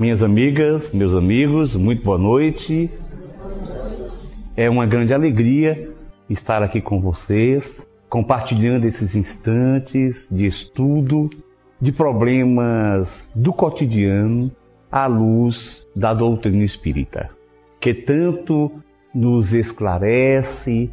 Minhas amigas, meus amigos, muito boa noite. É uma grande alegria estar aqui com vocês, compartilhando esses instantes de estudo de problemas do cotidiano à luz da doutrina espírita, que tanto nos esclarece,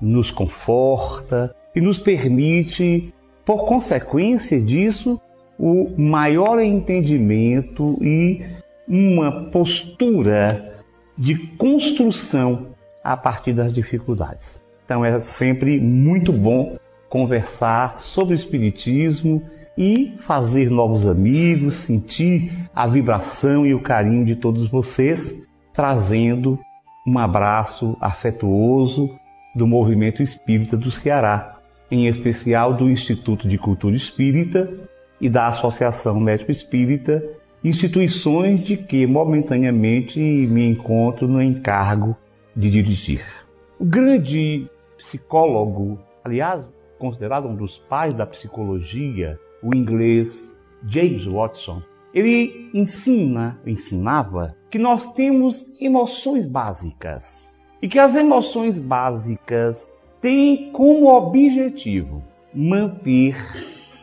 nos conforta e nos permite, por consequência disso, o maior entendimento e uma postura de construção a partir das dificuldades. Então é sempre muito bom conversar sobre o Espiritismo e fazer novos amigos, sentir a vibração e o carinho de todos vocês, trazendo um abraço afetuoso do movimento espírita do Ceará, em especial do Instituto de Cultura Espírita e da Associação Médico Espírita, instituições de que momentaneamente me encontro no encargo de dirigir. O grande psicólogo, aliás, considerado um dos pais da psicologia, o inglês James Watson, ele ensina, ensinava que nós temos emoções básicas e que as emoções básicas têm como objetivo manter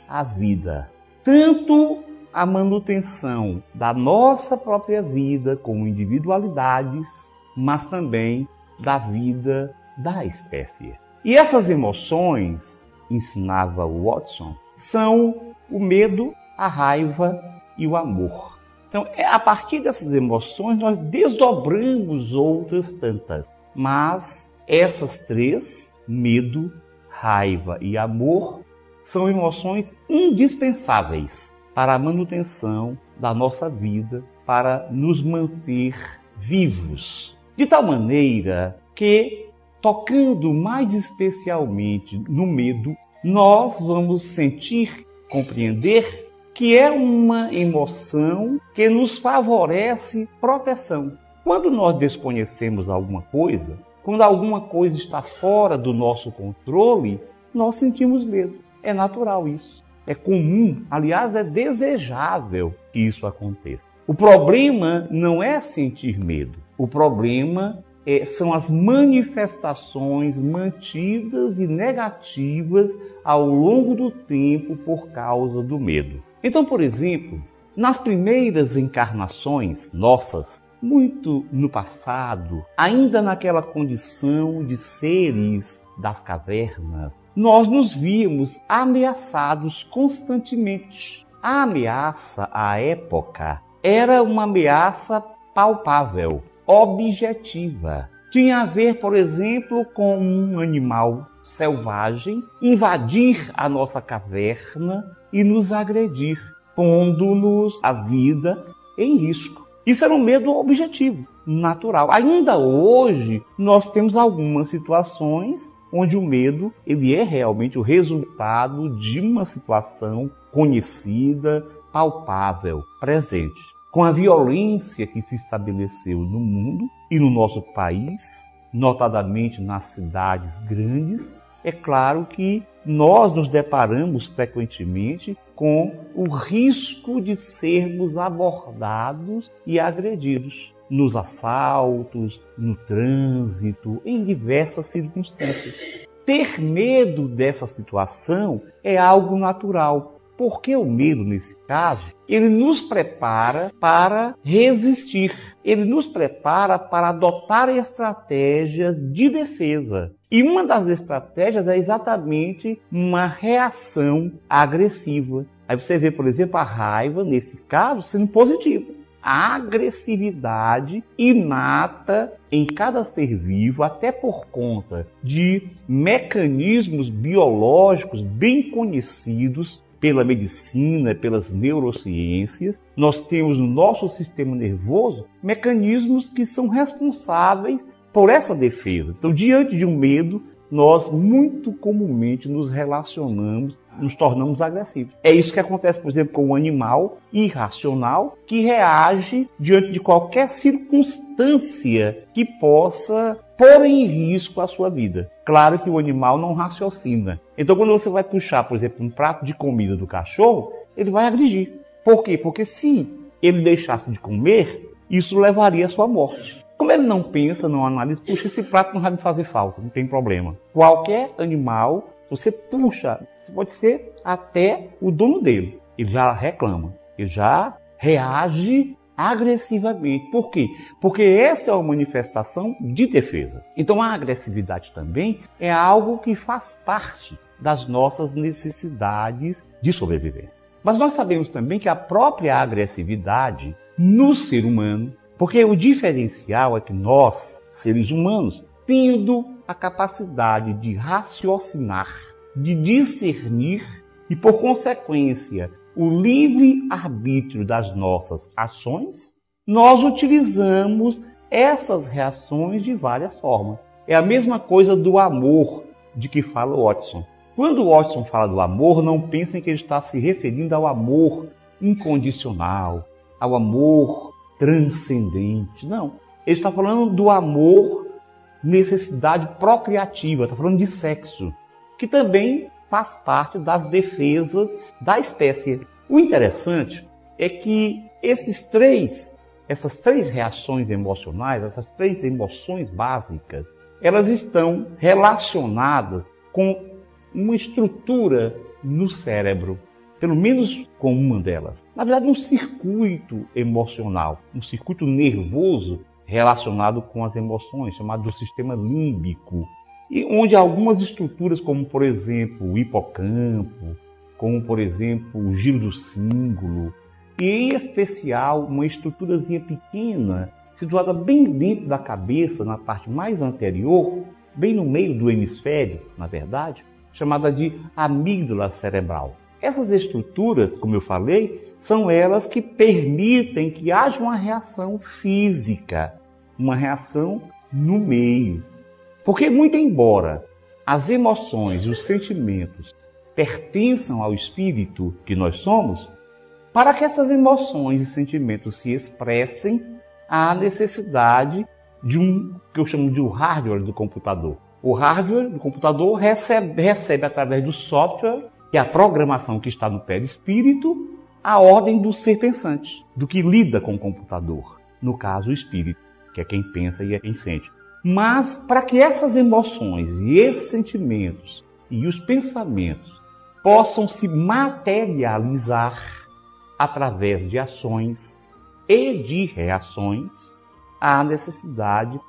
a vida, tanto a manutenção da nossa própria vida como individualidades, mas também da vida da espécie. E essas emoções, ensinava Watson, são o medo, a raiva e o amor. Então, é a partir dessas emoções nós desdobramos outras tantas. Mas essas três, medo, raiva e amor, são emoções indispensáveis para a manutenção da nossa vida, para nos manter vivos. De tal maneira que, tocando mais especialmente no medo, nós vamos sentir, compreender que é uma emoção que nos favorece proteção. Quando nós desconhecemos alguma coisa, quando alguma coisa está fora do nosso controle, nós sentimos medo. É natural isso. É comum, aliás, é desejável que isso aconteça. O problema não é sentir medo. O problema é, são as manifestações mantidas e negativas ao longo do tempo por causa do medo. Então, por exemplo, nas primeiras encarnações nossas, muito no passado, ainda naquela condição de seres das cavernas, nós nos víamos ameaçados constantemente. A ameaça à época era uma ameaça palpável, objetiva. Tinha a ver, por exemplo, com um animal selvagem invadir a nossa caverna e nos agredir, pondo-nos a vida em risco. Isso era um medo objetivo, natural. Ainda hoje, nós temos algumas situações onde o medo ele é realmente o resultado de uma situação conhecida, palpável, presente. Com a violência que se estabeleceu no mundo e no nosso país, notadamente nas cidades grandes, é claro que nós nos deparamos frequentemente com o risco de sermos abordados e agredidos nos assaltos, no trânsito, em diversas circunstâncias. Ter medo dessa situação é algo natural, porque o medo, nesse caso, ele nos prepara para resistir, ele nos prepara para adotar estratégias de defesa. E uma das estratégias é exatamente uma reação agressiva. Aí você vê, por exemplo, a raiva, nesse caso, sendo positiva. A agressividade inata em cada ser vivo, até por conta de mecanismos biológicos bem conhecidos pela medicina, pelas neurociências, nós temos no nosso sistema nervoso mecanismos que são responsáveis por essa defesa. Então, diante de um medo, nós muito comumente nos relacionamos, nos tornamos agressivos. É isso que acontece, por exemplo, com um animal irracional que reage diante de qualquer circunstância que possa pôr em risco a sua vida. Claro que o animal não raciocina. Então, quando você vai puxar, por exemplo, um prato de comida do cachorro, ele vai agredir. Por quê? Porque se ele deixasse de comer, isso levaria à sua morte. Como ele não pensa, não analisa, puxa, esse prato não vai me fazer falta, não tem problema. Qualquer animal, você puxa, você pode ser até o dono dele. Ele já reclama, ele já reage agressivamente. Por quê? Porque essa é uma manifestação de defesa. Então a agressividade também é algo que faz parte das nossas necessidades de sobrevivência. Mas nós sabemos também que a própria agressividade no ser humano, porque o diferencial é que nós, seres humanos, tendo a capacidade de raciocinar, de discernir e, por consequência, o livre arbítrio das nossas ações, nós utilizamos essas reações de várias formas. É a mesma coisa do amor de que fala Watson. Quando Watson fala do amor, não pensem que ele está se referindo ao amor incondicional, ao amor transcendente. Não. Ele está falando do amor, necessidade procriativa, está falando de sexo, que também faz parte das defesas da espécie. O interessante é que esses três, essas três reações emocionais, essas três emoções básicas, elas estão relacionadas com uma estrutura no cérebro, pelo menos com uma delas. Na verdade, um circuito emocional, um circuito nervoso relacionado com as emoções, chamado do sistema límbico, e onde algumas estruturas, como por exemplo o hipocampo, como por exemplo o giro do símbolo, e em especial uma estruturazinha pequena, situada bem dentro da cabeça, na parte mais anterior, bem no meio do hemisfério, na verdade, chamada de amígdala cerebral. Essas estruturas, como eu falei, são elas que permitem que haja uma reação física, uma reação no meio, porque, muito embora as emoções e os sentimentos pertençam ao espírito que nós somos, para que essas emoções e sentimentos se expressem, há necessidade de um que eu chamo de um hardware do computador. O hardware do computador recebe, recebe através do software, que é a programação que está no perispírito, a ordem do ser pensante, do que lida com o computador. No caso, o espírito, que é quem pensa e é quem sente. Mas para que essas emoções e esses sentimentos e os pensamentos possam se materializar através de ações e de reações, há necessidade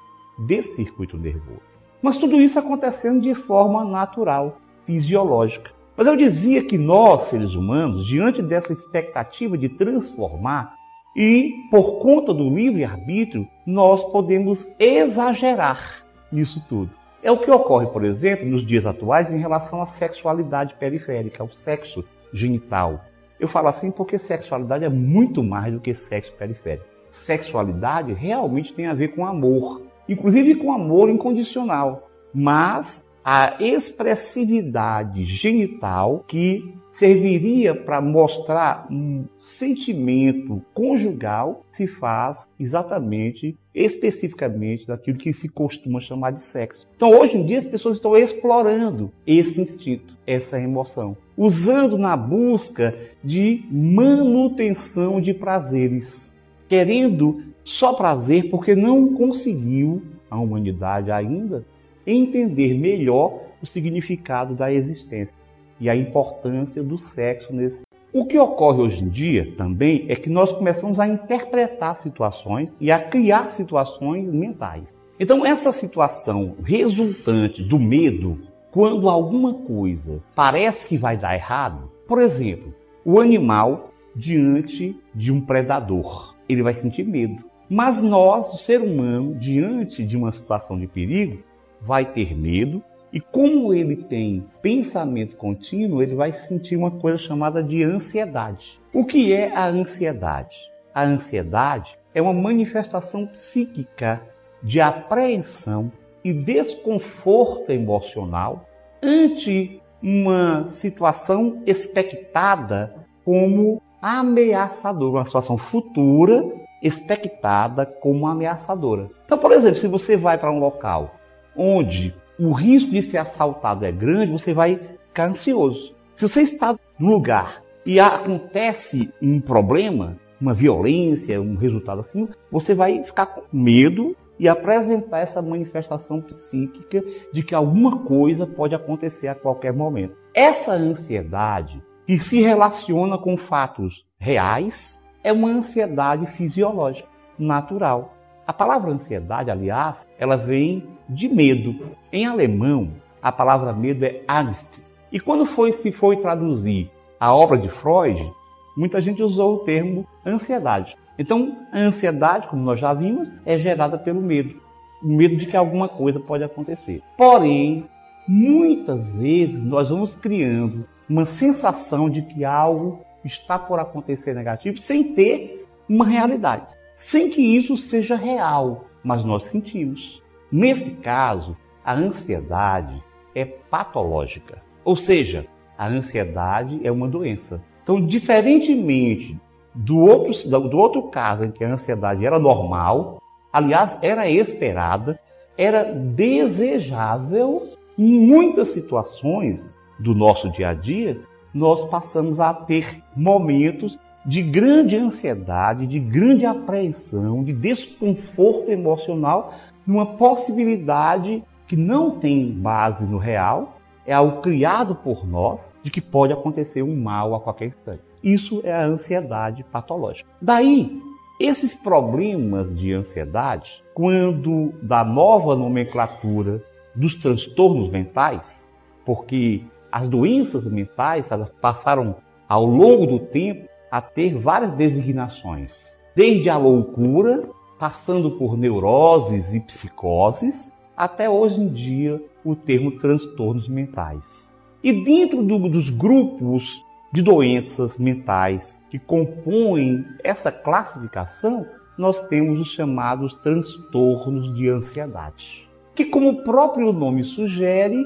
desse circuito nervoso. Mas tudo isso acontecendo de forma natural, fisiológica. Mas eu dizia que nós, seres humanos, diante dessa expectativa de transformar e por conta do livre-arbítrio, nós podemos exagerar nisso tudo. É o que ocorre, por exemplo, nos dias atuais em relação à sexualidade periférica, ao sexo genital. Eu falo assim porque sexualidade é muito mais do que sexo periférico. Sexualidade realmente tem a ver com amor, inclusive com amor incondicional. Mas a expressividade genital que serviria para mostrar um sentimento conjugal se faz exatamente, especificamente, daquilo que se costuma chamar de sexo. Então, hoje em dia, as pessoas estão explorando esse instinto, essa emoção, usando na busca de manutenção de prazeres, querendo só prazer porque não conseguiu a humanidade ainda entender melhor o significado da existência e a importância do sexo nesse. O que ocorre hoje em dia também é que nós começamos a interpretar situações e a criar situações mentais. Então, essa situação resultante do medo, quando alguma coisa parece que vai dar errado, por exemplo, o animal diante de um predador, ele vai sentir medo. Mas nós, o ser humano, diante de uma situação de perigo, vai ter medo e como ele tem pensamento contínuo, ele vai sentir uma coisa chamada de ansiedade. O que é a ansiedade? A ansiedade é uma manifestação psíquica de apreensão e desconforto emocional ante uma situação expectada como ameaçadora, uma situação futura expectada como ameaçadora. Então, por exemplo, se você vai para um local onde o risco de ser assaltado é grande, você vai ficar ansioso. Se você está no lugar e acontece um problema, uma violência, um resultado assim, você vai ficar com medo e apresentar essa manifestação psíquica de que alguma coisa pode acontecer a qualquer momento. Essa ansiedade, que se relaciona com fatos reais, é uma ansiedade fisiológica, natural. A palavra ansiedade, aliás, ela vem de medo. Em alemão, a palavra medo é Angst. E quando foi se foi traduzir a obra de Freud, muita gente usou o termo ansiedade. Então, a ansiedade, como nós já vimos, é gerada pelo medo. O medo de que alguma coisa pode acontecer. Porém, muitas vezes nós vamos criando uma sensação de que algo está por acontecer negativo sem ter uma realidade. Sem que isso seja real, mas nós sentimos. Nesse caso, a ansiedade é patológica. Ou seja, a ansiedade é uma doença. Então, diferentemente do outro, do outro caso em que a ansiedade era normal, aliás, era esperada, era desejável, em muitas situações do nosso dia a dia, nós passamos a ter momentos de grande ansiedade, de grande apreensão, de desconforto emocional, numa possibilidade que não tem base no real, é algo criado por nós de que pode acontecer um mal a qualquer instante. Isso é a ansiedade patológica. Daí, esses problemas de ansiedade, quando da nova nomenclatura dos transtornos mentais, porque as doenças mentais passaram ao longo do tempo a ter várias designações, desde a loucura, passando por neuroses e psicoses, até hoje em dia o termo transtornos mentais. E dentro do, dos grupos de doenças mentais que compõem essa classificação, nós temos os chamados transtornos de ansiedade, que, como o próprio nome sugere,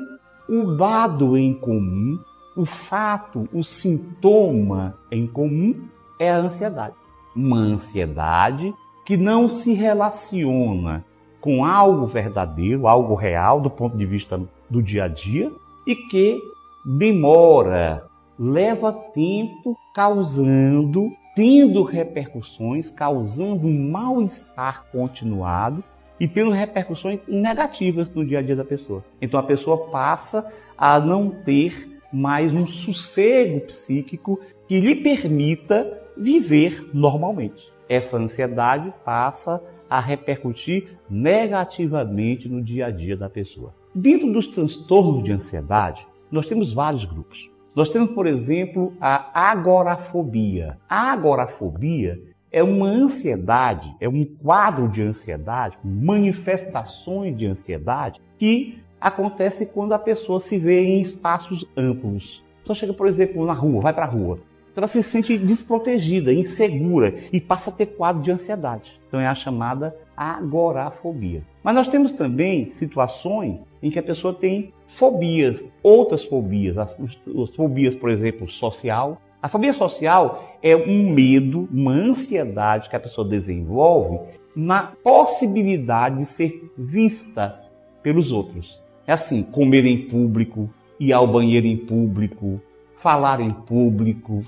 o dado em comum, o fato, o sintoma em comum é a ansiedade. Uma ansiedade que não se relaciona com algo verdadeiro, algo real do ponto de vista do dia a dia e que demora, leva tempo causando, tendo repercussões, causando um mal-estar continuado e tendo repercussões negativas no dia a dia da pessoa. Então a pessoa passa a não ter mais um sossego psíquico que lhe permita viver normalmente. Essa ansiedade passa a repercutir negativamente no dia a dia da pessoa. Dentro dos transtornos de ansiedade, nós temos vários grupos. Nós temos, por exemplo, a agorafobia. A agorafobia é uma ansiedade, é um quadro de ansiedade, manifestações de ansiedade que acontece quando a pessoa se vê em espaços amplos. Então chega, por exemplo, na rua, vai para a rua. Então ela se sente desprotegida, insegura e passa a ter quadro de ansiedade. Então é a chamada agorafobia. Mas nós temos também situações em que a pessoa tem fobias, outras fobias, as, as fobias, por exemplo, social. A fobia social é um medo, uma ansiedade que a pessoa desenvolve na possibilidade de ser vista pelos outros. É assim, comer em público, ir ao banheiro em público, falar em público.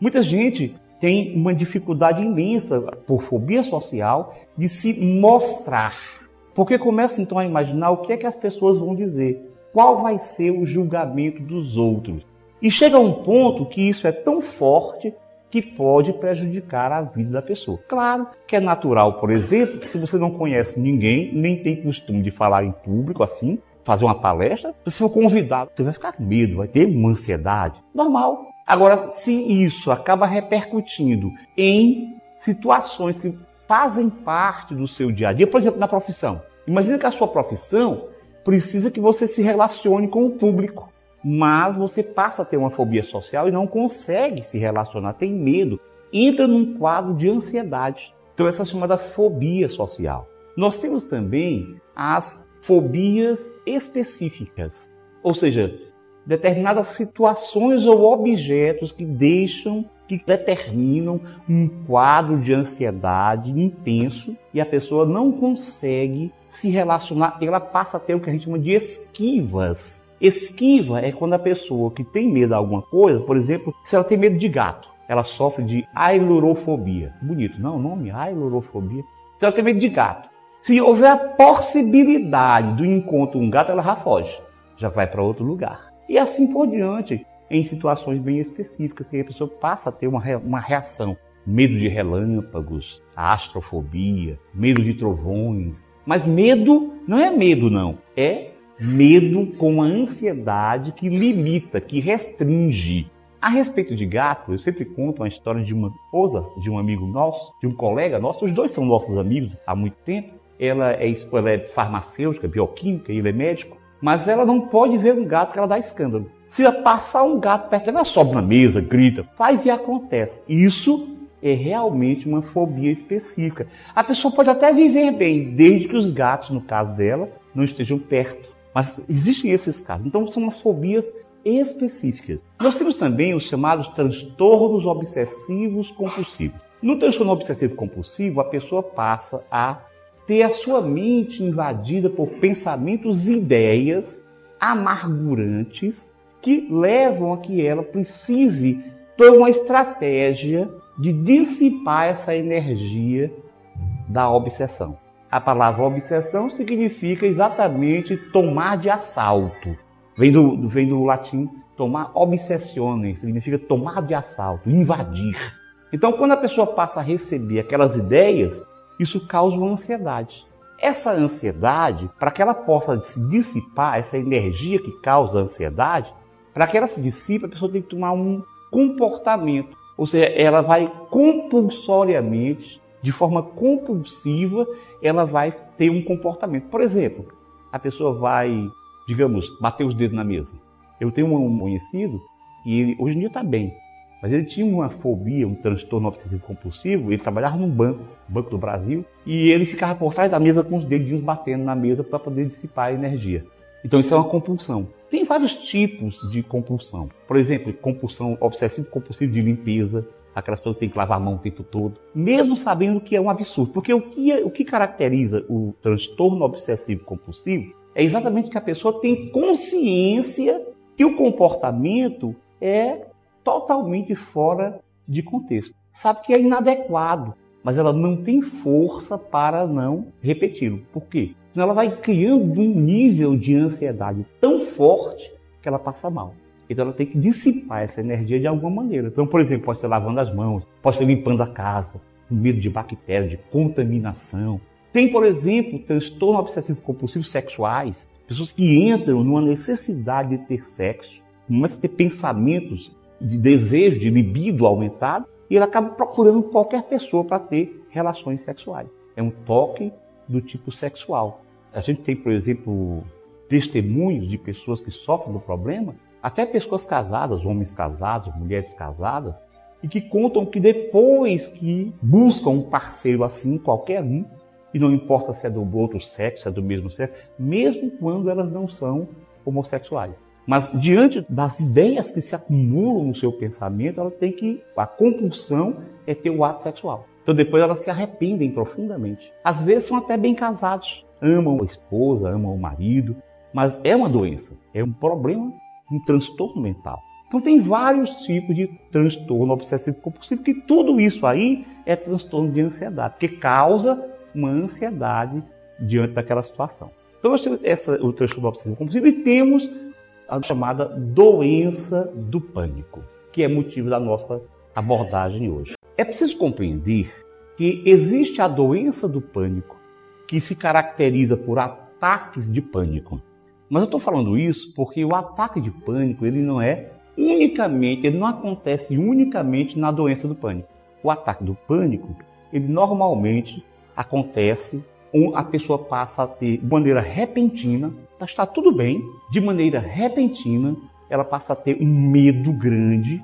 Muita gente tem uma dificuldade imensa, por fobia social, de se mostrar. Porque começa então a imaginar o que é que as pessoas vão dizer, qual vai ser o julgamento dos outros. E chega a um ponto que isso é tão forte que pode prejudicar a vida da pessoa. Claro que é natural, por exemplo, que se você não conhece ninguém, nem tem costume de falar em público assim, fazer uma palestra, se for convidado, você vai ficar com medo, vai ter uma ansiedade. Normal. Agora, se isso acaba repercutindo em situações que fazem parte do seu dia a dia, por exemplo, na profissão. Imagina que a sua profissão precisa que você se relacione com o público, mas você passa a ter uma fobia social e não consegue se relacionar, tem medo, entra num quadro de ansiedade. Então, essa é chamada fobia social. Nós temos também as fobias específicas, ou seja, determinadas situações ou objetos que deixam, que determinam um quadro de ansiedade intenso e a pessoa não consegue se relacionar, ela passa a ter o que a gente chama de esquivas. Esquiva é quando a pessoa que tem medo de alguma coisa, por exemplo, se ela tem medo de gato, ela sofre de ailurofobia. Bonito, não? O nome? Ailurofobia. Então ela tem medo de gato. Se houver a possibilidade do encontro um gato, ela já foge. Já vai para outro lugar. E assim por diante, em situações bem específicas, que a pessoa passa a ter uma, uma reação. Medo de relâmpagos, astrofobia, medo de trovões. Mas medo não é medo, não. É medo com a ansiedade que limita, que restringe. A respeito de gato, eu sempre conto uma história de uma esposa de um amigo nosso, de um colega nosso, os dois são nossos amigos há muito tempo. Ela é, ela é farmacêutica, bioquímica, ele é médico, mas ela não pode ver um gato que ela dá escândalo. Se passar um gato perto ela sobe na mesa, grita, faz e acontece. Isso é realmente uma fobia específica. A pessoa pode até viver bem, desde que os gatos, no caso dela, não estejam perto. Mas existem esses casos. Então são as fobias específicas. Nós temos também os chamados transtornos obsessivos compulsivos. No transtorno obsessivo compulsivo, a pessoa passa a ter a sua mente invadida por pensamentos e ideias amargurantes que levam a que ela precise ter uma estratégia de dissipar essa energia da obsessão. A palavra obsessão significa exatamente tomar de assalto. Vem do, vem do latim tomar obsessione, significa tomar de assalto, invadir. Então, quando a pessoa passa a receber aquelas ideias, isso causa uma ansiedade. Essa ansiedade, para que ela possa se dissipar, essa energia que causa a ansiedade, para que ela se dissipe, a pessoa tem que tomar um comportamento. Ou seja, ela vai compulsoriamente, de forma compulsiva, ela vai ter um comportamento. Por exemplo, a pessoa vai, digamos, bater os dedos na mesa. Eu tenho um conhecido e ele hoje em dia está bem, mas ele tinha uma fobia, um transtorno obsessivo compulsivo. Ele trabalhava num banco, Banco do Brasil, e ele ficava por trás da mesa com os dedinhos batendo na mesa para poder dissipar a energia. Então isso é uma compulsão. Tem vários tipos de compulsão. Por exemplo, compulsão obsessivo compulsivo de limpeza, aquelas pessoas têm que lavar a mão o tempo todo, mesmo sabendo que é um absurdo. Porque o que, é, o que caracteriza o transtorno obsessivo compulsivo é exatamente que a pessoa tem consciência que o comportamento é totalmente fora de contexto. Sabe que é inadequado, mas ela não tem força para não repeti-lo. Por quê? Ela vai criando um nível de ansiedade tão forte que ela passa mal. Então ela tem que dissipar essa energia de alguma maneira. Então, por exemplo, pode ser lavando as mãos, pode ser limpando a casa, com medo de bactéria, de contaminação. Tem, por exemplo, transtorno obsessivo compulsivo sexuais, pessoas que entram numa necessidade de ter sexo, começam a ter pensamentos de desejo, de libido aumentado, e ele acaba procurando qualquer pessoa para ter relações sexuais. É um toque do tipo sexual. A gente tem, por exemplo, testemunhos de pessoas que sofrem do problema, até pessoas casadas, homens casados, mulheres casadas, e que contam que depois que buscam um parceiro assim, qualquer um, e não importa se é do outro sexo, se é do mesmo sexo, mesmo quando elas não são homossexuais. Mas diante das ideias que se acumulam no seu pensamento, ela tem que. A compulsão é ter o ato sexual. Então depois elas se arrependem profundamente. Às vezes são até bem casados, amam a esposa, amam o marido, mas é uma doença, é um problema, um transtorno mental. Então tem vários tipos de transtorno obsessivo compulsivo, que tudo isso aí é transtorno de ansiedade, porque causa uma ansiedade diante daquela situação. Então essa, o transtorno obsessivo compulsivo e temos a chamada doença do pânico, que é motivo da nossa abordagem hoje. É preciso compreender que existe a doença do pânico, que se caracteriza por ataques de pânico. Mas eu estou falando isso porque o ataque de pânico ele não é unicamente, ele não acontece unicamente na doença do pânico. O ataque do pânico, ele normalmente acontece a pessoa passa a ter, de maneira repentina, tá, está tudo bem, de maneira repentina, ela passa a ter um medo grande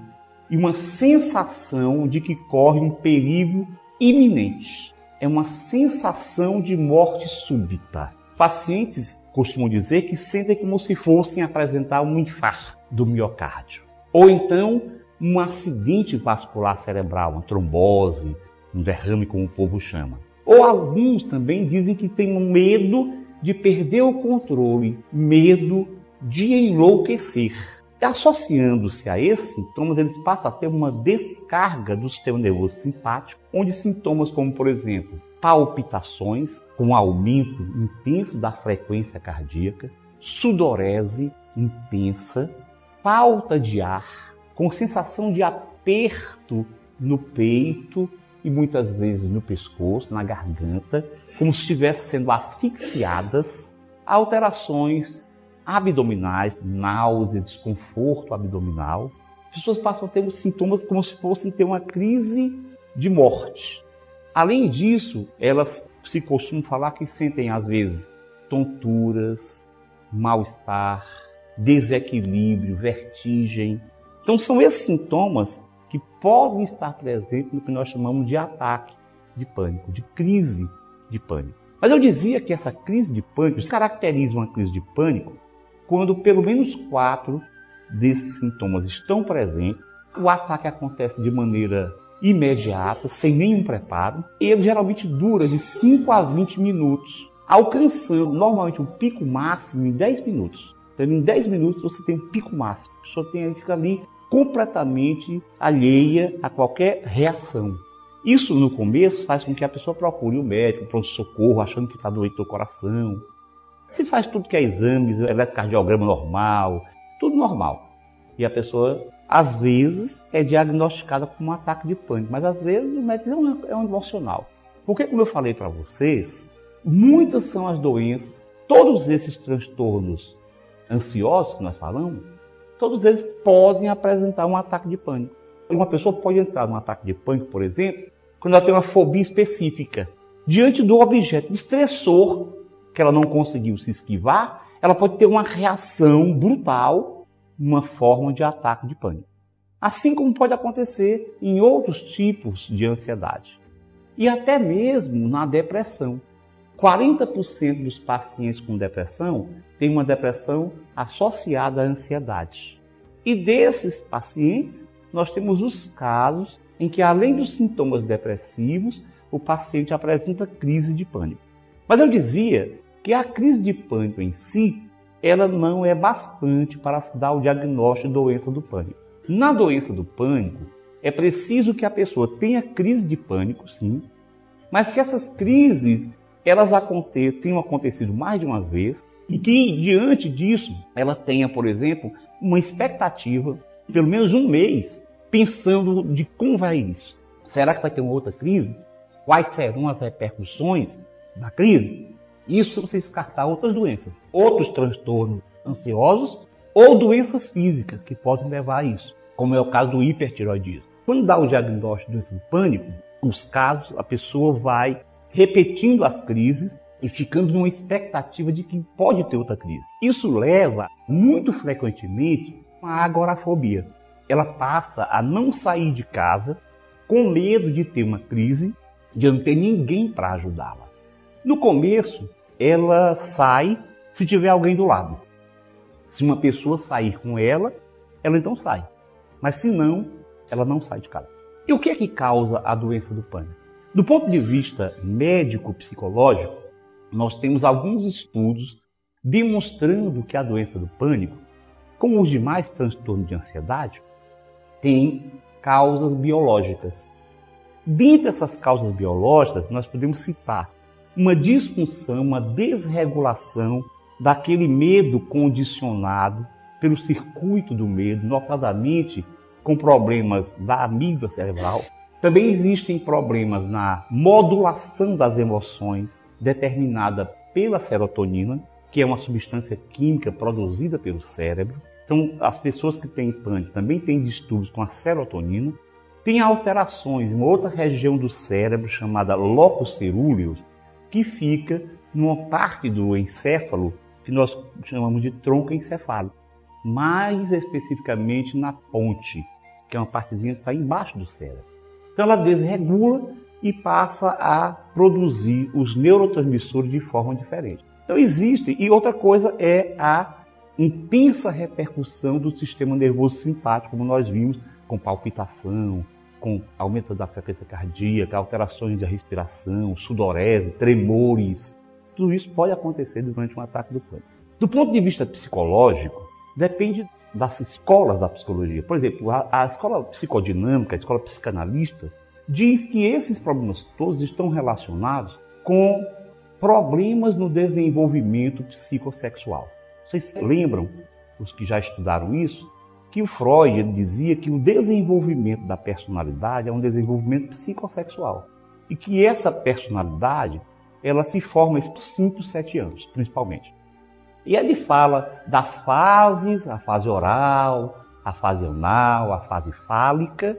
e uma sensação de que corre um perigo iminente. É uma sensação de morte súbita. Pacientes costumam dizer que sentem como se fossem apresentar um infarto do miocárdio. Ou então um acidente vascular cerebral, uma trombose, um derrame, como o povo chama. Ou alguns também dizem que têm medo de perder o controle, medo de enlouquecer. Associando-se a esses sintomas, eles passam a ter uma descarga do sistema nervoso simpático, onde sintomas como, por exemplo, palpitações, com aumento intenso da frequência cardíaca, sudorese intensa, falta de ar, com sensação de aperto no peito e muitas vezes no pescoço, na garganta, como se estivessem sendo asfixiadas, alterações abdominais, náusea, desconforto abdominal. As pessoas passam a ter os sintomas como se fossem ter uma crise de morte. Além disso, elas se costumam falar que sentem às vezes tonturas, mal-estar, desequilíbrio, vertigem. Então são esses sintomas que podem estar presentes no que nós chamamos de ataque de pânico, de crise de pânico. Mas eu dizia que essa crise de pânico caracteriza uma crise de pânico quando pelo menos quatro desses sintomas estão presentes, o ataque acontece de maneira imediata, sem nenhum preparo, e ele geralmente dura de 5 a 20 minutos, alcançando normalmente um pico máximo em 10 minutos. Então, em 10 minutos você tem um pico máximo. A pessoa tem, fica ali completamente alheia a qualquer reação. Isso no começo faz com que a pessoa procure o médico, o pronto-socorro, achando que está doente do coração. Se faz tudo que é exames, eletrocardiograma normal, tudo normal. E a pessoa, às vezes, é diagnosticada com um ataque de pânico, mas às vezes o médico diz, é um emocional. Porque, como eu falei para vocês, muitas são as doenças, todos esses transtornos ansiosos que nós falamos, todos eles podem apresentar um ataque de pânico. Uma pessoa pode entrar num ataque de pânico, por exemplo, quando ela tem uma fobia específica. Diante do objeto estressor que ela não conseguiu se esquivar, ela pode ter uma reação brutal, uma forma de ataque de pânico. Assim como pode acontecer em outros tipos de ansiedade. E até mesmo na depressão. 40% dos pacientes com depressão têm uma depressão associada à ansiedade. E desses pacientes, nós temos os casos em que, além dos sintomas depressivos, o paciente apresenta crise de pânico. Mas eu dizia que a crise de pânico em si, ela não é bastante para se dar o diagnóstico de doença do pânico. Na doença do pânico, é preciso que a pessoa tenha crise de pânico, sim, mas que essas crises elas aconteçam, tenham acontecido mais de uma vez e que diante disso ela tenha, por exemplo, uma expectativa, pelo menos um mês, pensando de como vai isso. Será que vai ter uma outra crise? Quais serão as repercussões da crise? Isso se você descartar outras doenças, outros transtornos ansiosos ou doenças físicas que podem levar a isso, como é o caso do hipertiroidismo. Quando dá o diagnóstico de doença de pânico, os casos, a pessoa vai repetindo as crises e ficando numa expectativa de que pode ter outra crise. Isso leva, muito frequentemente, a agorafobia. Ela passa a não sair de casa com medo de ter uma crise, de não ter ninguém para ajudá-la. No começo, ela sai se tiver alguém do lado. Se uma pessoa sair com ela, ela então sai. Mas se não, ela não sai de casa. E o que é que causa a doença do pânico? Do ponto de vista médico-psicológico, nós temos alguns estudos demonstrando que a doença do pânico, como os demais transtornos de ansiedade, tem causas biológicas. Dentre essas causas biológicas, nós podemos citar uma disfunção, uma desregulação daquele medo condicionado pelo circuito do medo, notadamente com problemas da amígdala cerebral, também existem problemas na modulação das emoções, determinada pela serotonina, que é uma substância química produzida pelo cérebro. Então, as pessoas que têm pânico também têm distúrbios com a serotonina. Tem alterações em outra região do cérebro chamada locus cerúleus, que fica numa parte do encéfalo que nós chamamos de tronco encefálico, mais especificamente na ponte, que é uma partezinha que está embaixo do cérebro. Então ela desregula e passa a produzir os neurotransmissores de forma diferente. Então existe. E outra coisa é a intensa repercussão do sistema nervoso simpático, como nós vimos, com palpitação, com aumento da frequência cardíaca, alterações da respiração, sudorese, tremores. Tudo isso pode acontecer durante um ataque do pânico. Do ponto de vista psicológico, depende das escolas da psicologia. Por exemplo, a, a escola psicodinâmica, a escola psicanalista, diz que esses problemas todos estão relacionados com problemas no desenvolvimento psicossexual. Vocês lembram, os que já estudaram isso, que o Freud dizia que o desenvolvimento da personalidade é um desenvolvimento psicossexual e que essa personalidade ela se forma aos 5, 7 anos, principalmente. E ele fala das fases, a fase oral, a fase anal, a fase fálica,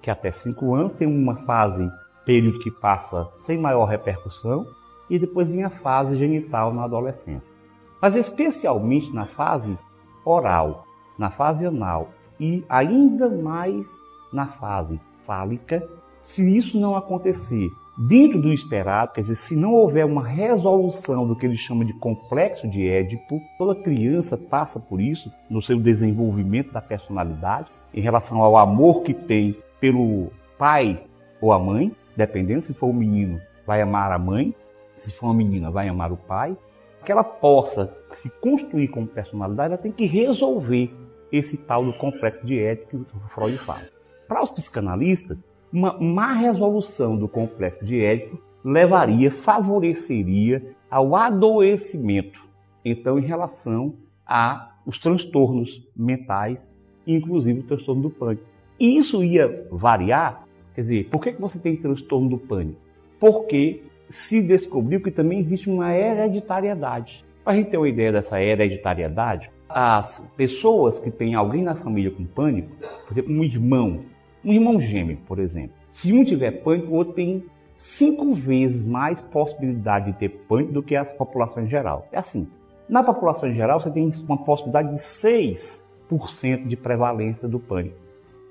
que até 5 anos tem uma fase, período que passa sem maior repercussão, e depois vem a fase genital na adolescência. Mas especialmente na fase oral, na fase anal e ainda mais na fase fálica, se isso não acontecer dentro do esperado, quer dizer, se não houver uma resolução do que ele chama de complexo de Édipo, toda criança passa por isso no seu desenvolvimento da personalidade, em relação ao amor que tem pelo pai ou a mãe, dependendo se for um menino, vai amar a mãe, se for uma menina, vai amar o pai. Que ela possa se construir como personalidade, ela tem que resolver esse tal do complexo de Édipo que o Freud fala. Para os psicanalistas, uma má resolução do complexo de Édipo levaria, favoreceria ao adoecimento. Então, em relação a os transtornos mentais, inclusive o transtorno do pânico. E isso ia variar, quer dizer, por que, você tem transtorno do pânico? Porque se descobriu que também existe uma hereditariedade. Para a gente ter uma ideia dessa hereditariedade, as pessoas que têm alguém na família com pânico, por exemplo, um irmão um irmão gêmeo, por exemplo. Se um tiver pânico, o outro tem cinco vezes mais possibilidade de ter pânico do que a população em geral. É assim. Na população em geral, você tem uma possibilidade de 6% de prevalência do pânico,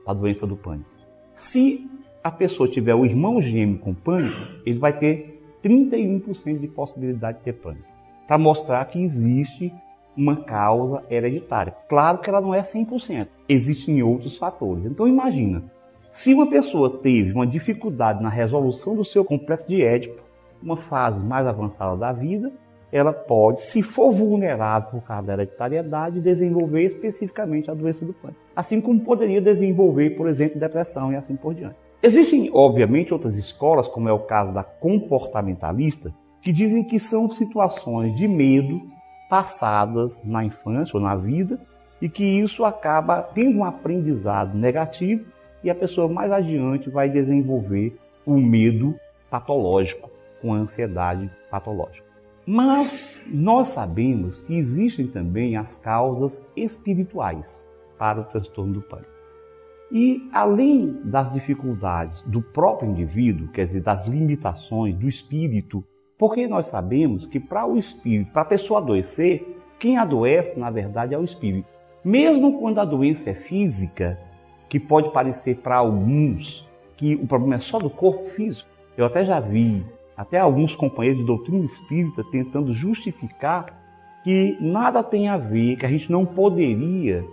da doença do pânico. Se a pessoa tiver o irmão gêmeo com pânico, ele vai ter 31% de possibilidade de ter pânico. Para mostrar que existe uma causa hereditária. Claro que ela não é 100%. Existem outros fatores. Então imagina, se uma pessoa teve uma dificuldade na resolução do seu complexo de Édipo, uma fase mais avançada da vida, ela pode, se for vulnerável por causa da hereditariedade, desenvolver especificamente a doença do pânico. Assim como poderia desenvolver, por exemplo, depressão e assim por diante. Existem, obviamente, outras escolas, como é o caso da comportamentalista, que dizem que são situações de medo passadas na infância ou na vida e que isso acaba tendo um aprendizado negativo e a pessoa mais adiante vai desenvolver o medo patológico, com a ansiedade patológica. Mas nós sabemos que existem também as causas espirituais para o transtorno do pânico. E além das dificuldades do próprio indivíduo, quer dizer, das limitações do espírito, porque nós sabemos que para o espírito, para a pessoa adoecer, quem adoece na verdade é o espírito. Mesmo quando a doença é física, que pode parecer para alguns que o problema é só do corpo físico. Eu até já vi até alguns companheiros de doutrina espírita tentando justificar que nada tem a ver, que a gente não poderia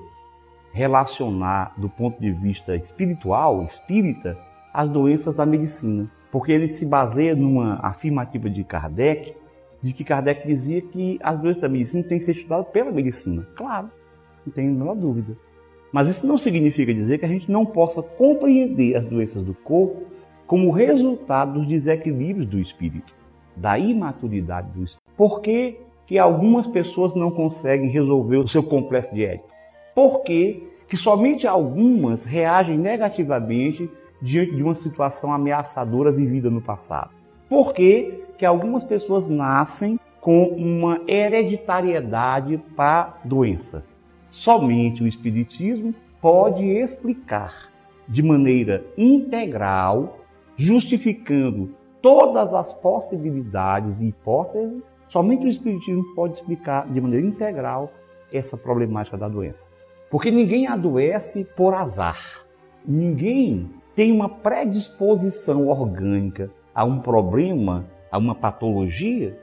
relacionar do ponto de vista espiritual, espírita, as doenças da medicina. Porque ele se baseia numa afirmativa de Kardec, de que Kardec dizia que as doenças da medicina têm que ser estudadas pela medicina. Claro, não tem nenhuma dúvida. Mas isso não significa dizer que a gente não possa compreender as doenças do corpo como resultado dos desequilíbrios do espírito, da imaturidade do espírito. Por que, que algumas pessoas não conseguem resolver o seu complexo de ética? Por que, que somente algumas reagem negativamente diante de uma situação ameaçadora vivida no passado? Por que, que algumas pessoas nascem com uma hereditariedade para doença? Somente o Espiritismo pode explicar de maneira integral, justificando todas as possibilidades e hipóteses, somente o Espiritismo pode explicar de maneira integral essa problemática da doença. Porque ninguém adoece por azar. Ninguém tem uma predisposição orgânica a um problema, a uma patologia,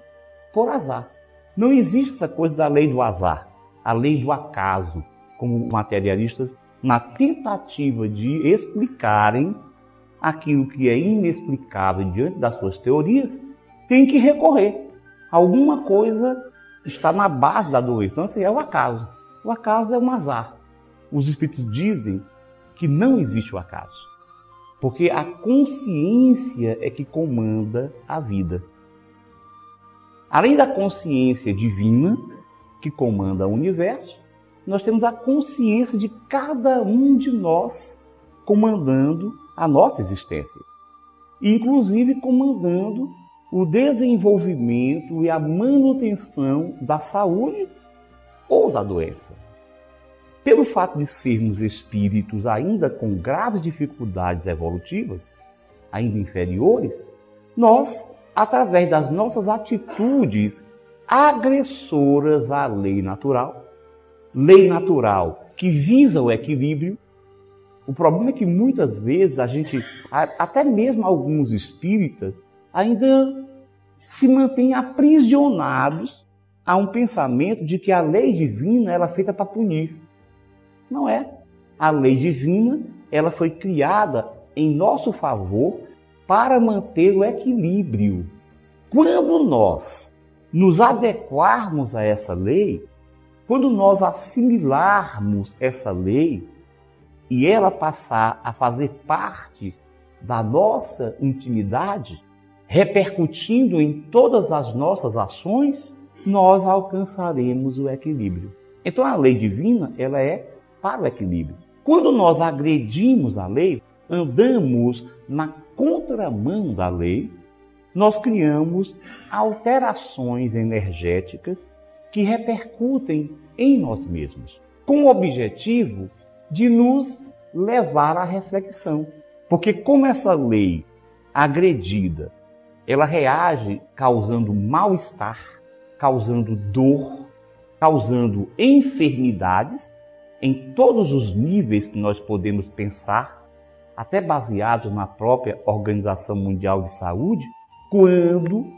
por azar. Não existe essa coisa da lei do azar a lei do acaso, como materialistas, na tentativa de explicarem aquilo que é inexplicável diante das suas teorias, tem que recorrer. Alguma coisa está na base da doença. É o acaso. O acaso é um azar. os espíritos dizem que não existe o acaso. Porque a consciência é que comanda a vida. Além da consciência divina, que comanda o universo, nós temos a consciência de cada um de nós comandando a nossa existência. Inclusive comandando o desenvolvimento e a manutenção da saúde ou da doença. Pelo fato de sermos espíritos ainda com graves dificuldades evolutivas, ainda inferiores, nós, através das nossas atitudes agressoras à lei natural, lei natural que visa o equilíbrio, o problema é que muitas vezes a gente, até mesmo alguns espíritas, ainda se mantêm aprisionados a um pensamento de que a lei divina ela é feita para punir. Não é. A lei divina ela foi criada em nosso favor para manter o equilíbrio. Quando nós nos adequarmos a essa lei, quando nós assimilarmos essa lei e ela passar a fazer parte da nossa intimidade, repercutindo em todas as nossas ações, nós alcançaremos o equilíbrio. Então a lei divina, ela é para o equilíbrio. Quando nós agredimos a lei, andamos na contramão da lei, nós criamos alterações energéticas que repercutem em nós mesmos, com o objetivo de nos levar à reflexão. Porque como essa lei agredida, ela reage causando mal-estar, causando dor, causando enfermidades em todos os níveis que nós podemos pensar, até baseados na própria Organização Mundial de Saúde, quando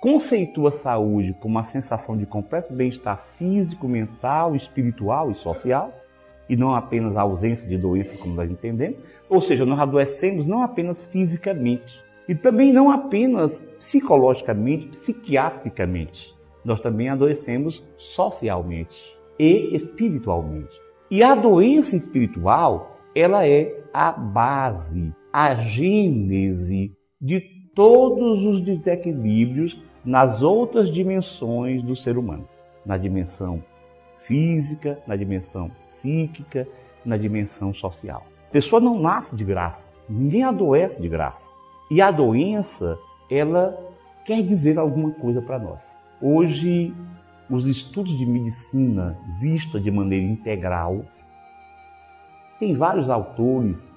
conceitua saúde como uma sensação de completo bem-estar físico, mental, espiritual e social, e não apenas a ausência de doenças, como nós entendemos. Ou seja, nós adoecemos não apenas fisicamente, e também não apenas psicologicamente, psiquiatricamente. Nós também adoecemos socialmente e espiritualmente. E a doença espiritual, ela é a base, a gênese de todos os desequilíbrios nas outras dimensões do ser humano, na dimensão física, na dimensão psíquica, na dimensão social. A pessoa não nasce de graça, ninguém adoece de graça. E a doença, ela quer dizer alguma coisa para nós. Hoje, os estudos de medicina vista de maneira integral, tem vários autores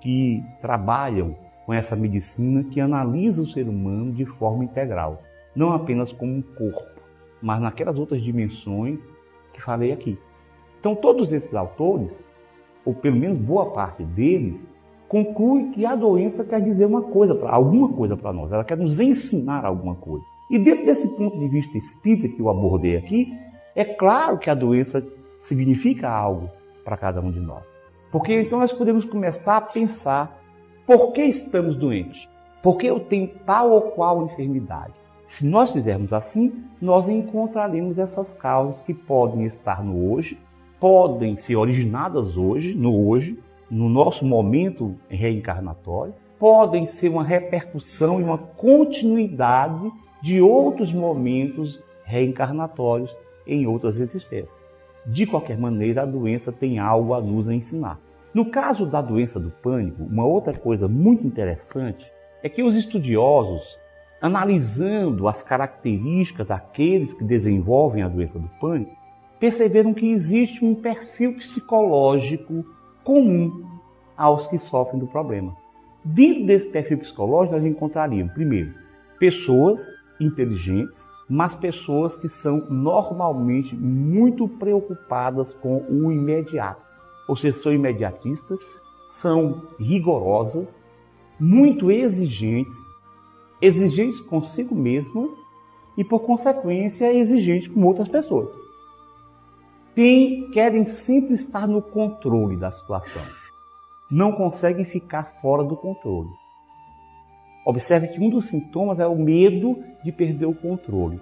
que trabalham com essa medicina que analisa o ser humano de forma integral, não apenas como um corpo, mas naquelas outras dimensões que falei aqui. Então, todos esses autores, ou pelo menos boa parte deles, conclui que a doença quer dizer uma coisa, alguma coisa para nós, ela quer nos ensinar alguma coisa. E dentro desse ponto de vista espírita que eu abordei aqui, é claro que a doença significa algo para cada um de nós. Porque então nós podemos começar a pensar por que estamos doentes? Por que eu tenho tal ou qual enfermidade? Se nós fizermos assim, nós encontraremos essas causas que podem estar no hoje, podem ser originadas hoje, no hoje, no nosso momento reencarnatório, podem ser uma repercussão e uma continuidade de outros momentos reencarnatórios em outras existências. De qualquer maneira, a doença tem algo a nos ensinar. No caso da doença do pânico, uma outra coisa muito interessante é que os estudiosos, analisando as características daqueles que desenvolvem a doença do pânico, perceberam que existe um perfil psicológico comum aos que sofrem do problema. Dentro desse perfil psicológico, nós encontraríamos, primeiro, pessoas inteligentes, mas pessoas que são normalmente muito preocupadas com o imediato. Ou seja, são imediatistas, são rigorosas, muito exigentes, exigentes consigo mesmas e, por consequência, exigentes com outras pessoas tem, querem sempre estar no controle da situação. Não conseguem ficar fora do controle. Observe que um dos sintomas é o medo de perder o controle.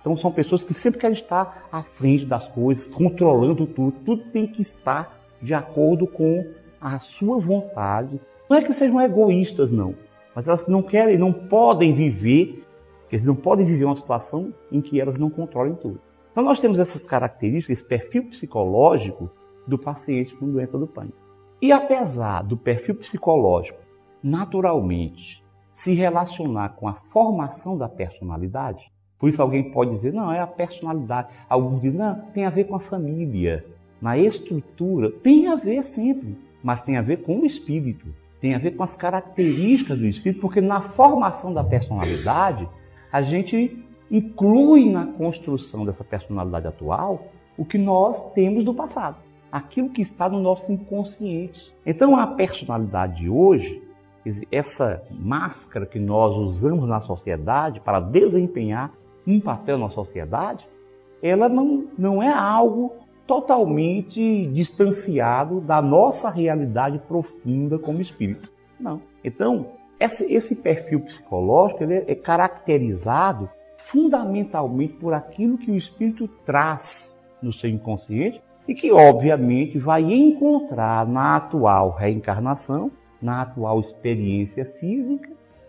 Então são pessoas que sempre querem estar à frente das coisas, controlando tudo. Tudo tem que estar de acordo com a sua vontade. Não é que sejam egoístas, não, mas elas não querem, não podem viver, eles não podem viver uma situação em que elas não controlem tudo. Então nós temos essas características, esse perfil psicológico do paciente com doença do pânico. E apesar do perfil psicológico naturalmente se relacionar com a formação da personalidade, por isso alguém pode dizer, não, é a personalidade. Alguns dizem, não, tem a ver com a família, na estrutura, tem a ver sempre, mas tem a ver com o espírito, tem a ver com as características do espírito, porque na formação da personalidade, a gente inclui na construção dessa personalidade atual o que nós temos do passado, aquilo que está no nosso inconsciente. Então a personalidade de hoje, essa máscara que nós usamos na sociedade para desempenhar um papel na sociedade, ela não, não é algo totalmente distanciado da nossa realidade profunda como espírito. Não. Então, esse, perfil psicológico ele é caracterizado fundamentalmente por aquilo que o espírito traz no seu inconsciente e que, obviamente, vai encontrar na atual reencarnação, na atual experiência física,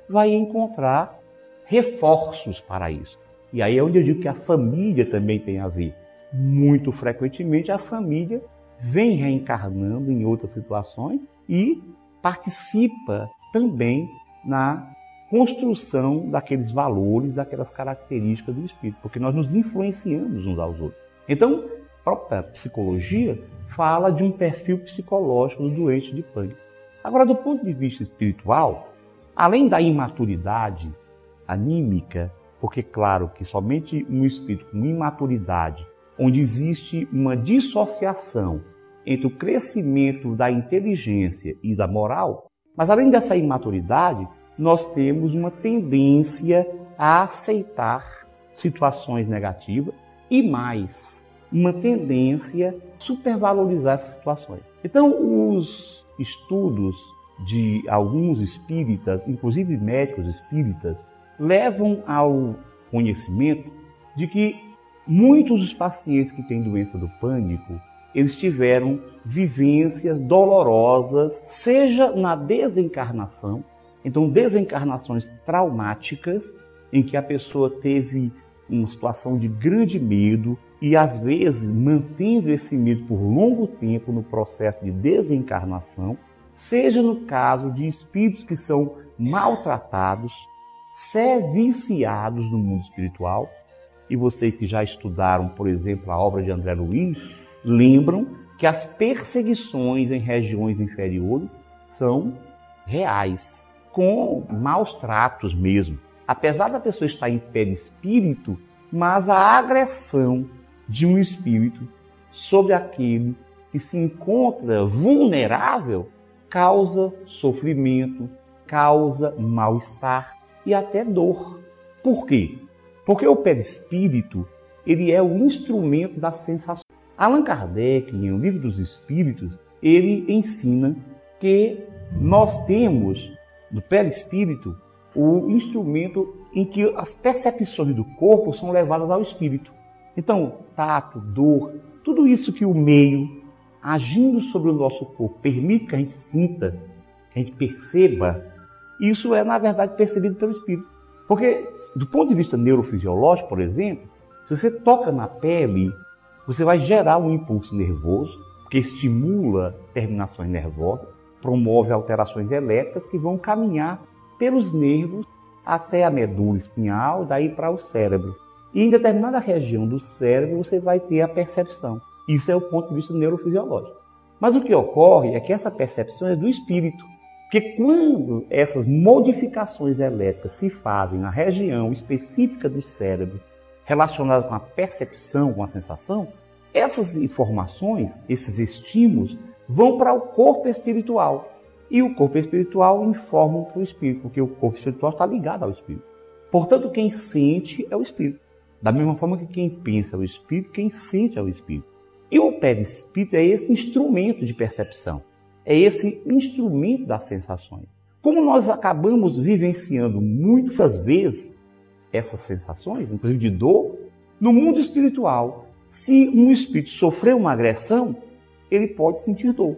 vai encontrar reforços para isso. E aí é onde eu digo que a família também tem a ver. Muito frequentemente a família vem reencarnando em outras situações e participa também na construção daqueles valores, daquelas características do espírito, porque nós nos influenciamos uns aos outros. Então, a própria psicologia fala de um perfil psicológico do doente de pânico. Agora, do ponto de vista espiritual, além da imaturidade anímica porque, claro, que somente um espírito com imaturidade, onde existe uma dissociação entre o crescimento da inteligência e da moral, mas além dessa imaturidade, nós temos uma tendência a aceitar situações negativas e mais, uma tendência a supervalorizar essas situações. Então, os estudos de alguns espíritas, inclusive médicos espíritas, levam ao conhecimento de que muitos dos pacientes que têm doença do pânico, eles tiveram vivências dolorosas, seja na desencarnação, então desencarnações traumáticas, em que a pessoa teve uma situação de grande medo e às vezes mantendo esse medo por longo tempo no processo de desencarnação, seja no caso de espíritos que são maltratados, viciados no mundo espiritual. E vocês que já estudaram, por exemplo, a obra de André Luiz, lembram que as perseguições em regiões inferiores são reais, com maus tratos mesmo. Apesar da pessoa estar em perispírito, mas a agressão de um espírito sobre aquele que se encontra vulnerável causa sofrimento, causa mal-estar, e até dor. Por quê? Porque o perispírito, ele é o instrumento da sensação. Allan Kardec, em O Livro dos Espíritos, ele ensina que nós temos no perispírito o instrumento em que as percepções do corpo são levadas ao espírito. Então, tato, dor, tudo isso que o meio agindo sobre o nosso corpo permite que a gente sinta, que a gente perceba, isso é, na verdade, percebido pelo espírito. Porque, do ponto de vista neurofisiológico, por exemplo, se você toca na pele, você vai gerar um impulso nervoso, que estimula terminações nervosas, promove alterações elétricas que vão caminhar pelos nervos até a medula espinhal, daí para o cérebro. E em determinada região do cérebro você vai ter a percepção. Isso é o ponto de vista neurofisiológico. Mas o que ocorre é que essa percepção é do espírito. Porque quando essas modificações elétricas se fazem na região específica do cérebro relacionada com a percepção, com a sensação, essas informações, esses estímulos, vão para o corpo espiritual. E o corpo espiritual informa para o espírito, porque o corpo espiritual está ligado ao espírito. Portanto, quem sente é o espírito. Da mesma forma que quem pensa é o espírito, quem sente é o espírito. E o perispírito é esse instrumento de percepção é esse instrumento das sensações. Como nós acabamos vivenciando muitas vezes essas sensações, inclusive de dor, no mundo espiritual, se um espírito sofreu uma agressão, ele pode sentir dor.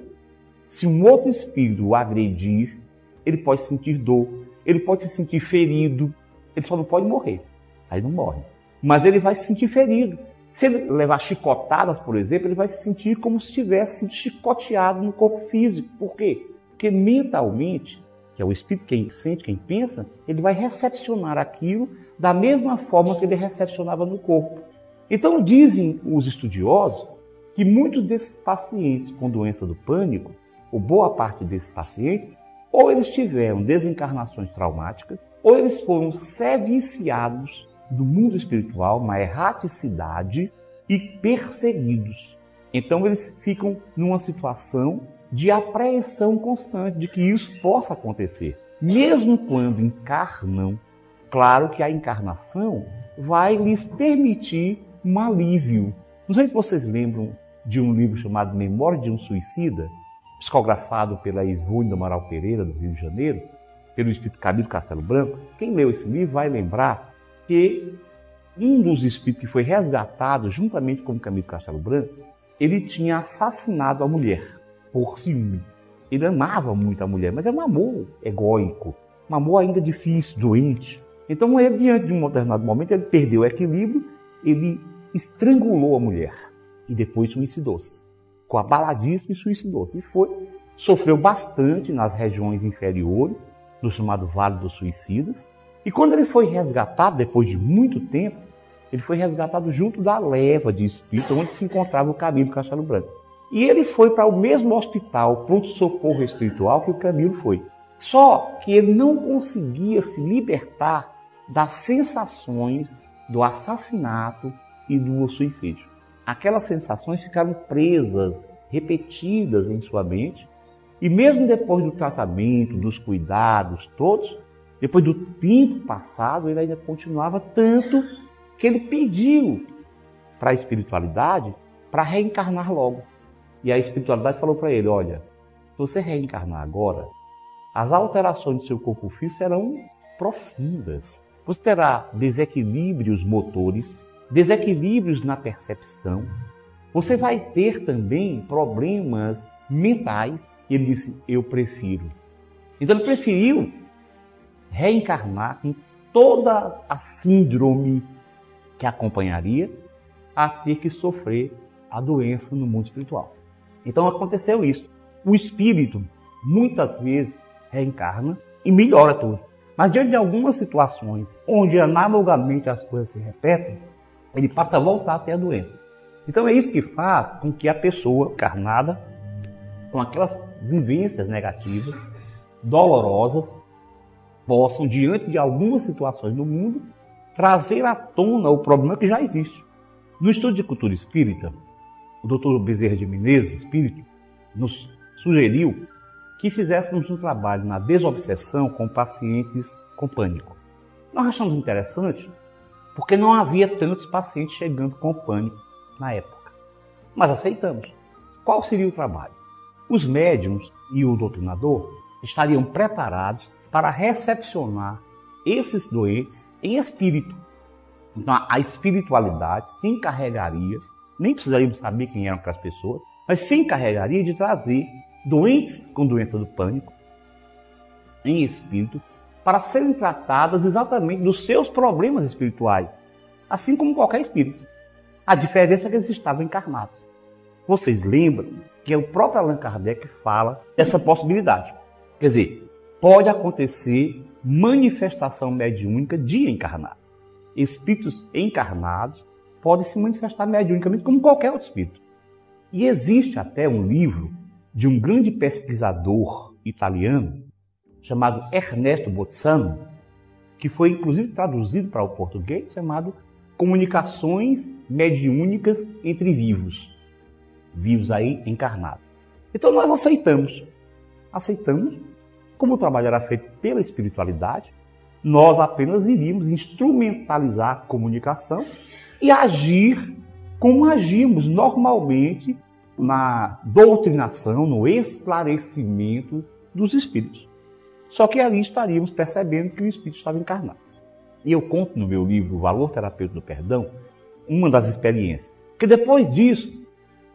Se um outro espírito o agredir, ele pode sentir dor, ele pode se sentir ferido, ele só não pode morrer. Aí não morre. Mas ele vai se sentir ferido. Se ele levar chicotadas, por exemplo, ele vai se sentir como se estivesse sido chicoteado no corpo físico. Por quê? Porque mentalmente, que é o espírito quem sente, quem pensa, ele vai recepcionar aquilo da mesma forma que ele recepcionava no corpo. Então dizem os estudiosos que muitos desses pacientes com doença do pânico, ou boa parte desses pacientes, ou eles tiveram desencarnações traumáticas, ou eles foram serviciados do mundo espiritual, uma erraticidade e perseguidos. Então eles ficam numa situação de apreensão constante de que isso possa acontecer. Mesmo quando encarnam, claro que a encarnação vai lhes permitir um alívio. Não sei se vocês lembram de um livro chamado Memória de um Suicida, psicografado pela Ivone Amaral Pereira, do Rio de Janeiro, pelo espírito Camilo Castelo Branco. Quem leu esse livro vai lembrar que um dos espíritos que foi resgatado juntamente com o Camilo Castelo Branco, ele tinha assassinado a mulher por ciúme. Ele amava muito a mulher, mas era um amor egóico, um amor ainda difícil, doente. Então, ele, diante de um determinado momento, ele perdeu o equilíbrio, ele estrangulou a mulher e depois suicidou-se. Ficou abaladíssimo e suicidou-se. E foi, sofreu bastante nas regiões inferiores, no chamado Vale dos Suicidas. E quando ele foi resgatado, depois de muito tempo, ele foi resgatado junto da leva de espíritos onde se encontrava o Camilo Castelo Branco. E ele foi para o mesmo hospital, pronto-socorro espiritual, que o Camilo foi. Só que ele não conseguia se libertar das sensações do assassinato e do suicídio. Aquelas sensações ficaram presas, repetidas em sua mente, e mesmo depois do tratamento, dos cuidados todos, depois do tempo passado, ele ainda continuava tanto que ele pediu para a espiritualidade para reencarnar logo. E a espiritualidade falou para ele: Olha, se você reencarnar agora, as alterações do seu corpo físico serão profundas. Você terá desequilíbrios motores, desequilíbrios na percepção. Você vai ter também problemas mentais. Ele disse: Eu prefiro. Então ele preferiu reencarnar com toda a síndrome que acompanharia a ter que sofrer a doença no mundo espiritual. Então aconteceu isso. O espírito muitas vezes reencarna e melhora tudo. Mas diante de algumas situações onde analogamente as coisas se repetem, ele passa a voltar a ter a doença. Então é isso que faz com que a pessoa encarnada, com aquelas vivências negativas, dolorosas, possam, diante de algumas situações no mundo, trazer à tona o problema que já existe. No estudo de cultura espírita, o Dr. Bezerra de Menezes, espírito, nos sugeriu que fizéssemos um trabalho na desobsessão com pacientes com pânico. Nós achamos interessante porque não havia tantos pacientes chegando com pânico na época. Mas aceitamos. Qual seria o trabalho? Os médiums e o doutrinador estariam preparados para recepcionar esses doentes em espírito. Então a espiritualidade se encarregaria, nem precisaríamos saber quem eram aquelas pessoas, mas se encarregaria de trazer doentes com doença do pânico em espírito para serem tratadas exatamente dos seus problemas espirituais, assim como qualquer espírito. A diferença é que eles estavam encarnados. Vocês lembram que o próprio Allan Kardec fala dessa possibilidade. Quer dizer, pode acontecer manifestação mediúnica de encarnado. Espíritos encarnados podem se manifestar mediunicamente como qualquer outro espírito. E existe até um livro de um grande pesquisador italiano chamado Ernesto Bozzano, que foi inclusive traduzido para o português, chamado Comunicações Mediúnicas entre Vivos. Vivos aí encarnados. Então nós aceitamos. Aceitamos como o trabalho era feito pela espiritualidade, nós apenas iríamos instrumentalizar a comunicação e agir como agimos normalmente na doutrinação, no esclarecimento dos espíritos. Só que ali estaríamos percebendo que o espírito estava encarnado. E eu conto no meu livro O Valor Terapêutico do Perdão uma das experiências. Que depois disso,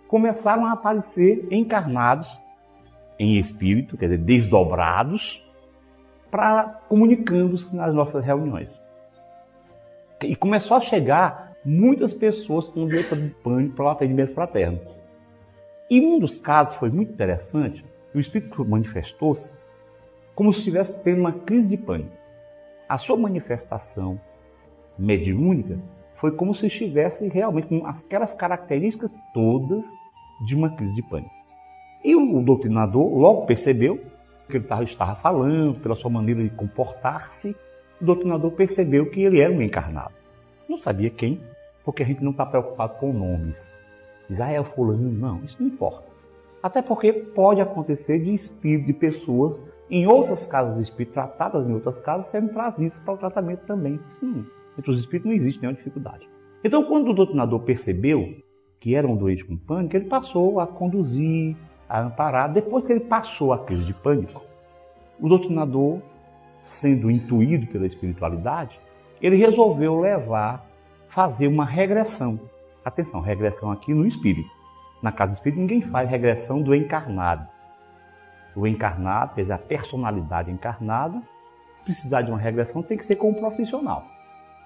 começaram a aparecer encarnados em espírito, quer dizer, desdobrados, para comunicando-se nas nossas reuniões. E começou a chegar muitas pessoas com doença de pânico para o atendimento fraterno. E um dos casos foi muito interessante, o espírito manifestou-se como se estivesse tendo uma crise de pânico. A sua manifestação mediúnica foi como se estivesse realmente com aquelas características todas de uma crise de pânico. E o doutrinador logo percebeu que ele estava falando, pela sua maneira de comportar-se, o doutrinador percebeu que ele era um encarnado. Não sabia quem, porque a gente não está preocupado com nomes. Israel ah, é fulano, não, isso não importa. Até porque pode acontecer de espírito de pessoas em outras casas de espírito, tratadas em outras casas, serem trazidas para o tratamento também. Sim, entre os espíritos não existe nenhuma dificuldade. Então, quando o doutrinador percebeu que era um doente com pânico, ele passou a conduzir, a amparar. Depois que ele passou a crise de pânico, o doutrinador, sendo intuído pela espiritualidade, ele resolveu levar, fazer uma regressão. Atenção, regressão aqui no espírito. Na casa espírita ninguém faz regressão do encarnado. O encarnado, quer dizer, a personalidade encarnada, precisar de uma regressão tem que ser com um profissional.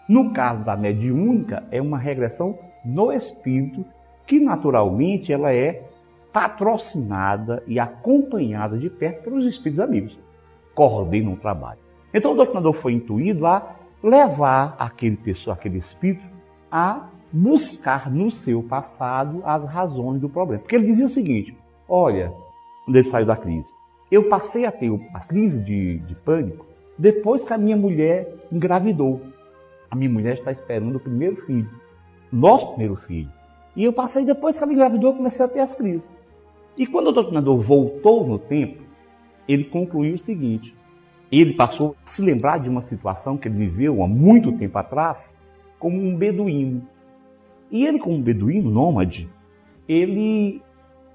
No caso da mediúnica, é uma regressão no espírito, que naturalmente ela é patrocinada e acompanhada de perto pelos espíritos amigos. Coordenam o trabalho. Então o doutrinador foi intuído a levar aquele pessoa, aquele espírito, a buscar no seu passado as razões do problema. Porque ele dizia o seguinte: olha, quando ele saiu da crise, eu passei a ter a crise de, de pânico depois que a minha mulher engravidou. A minha mulher está esperando o primeiro filho, nosso primeiro filho. E eu passei depois que ela engravidou, comecei a ter as crises. E quando o doutrinador voltou no tempo, ele concluiu o seguinte: ele passou a se lembrar de uma situação que ele viveu há muito tempo atrás, como um beduíno. E ele, como beduíno nômade, ele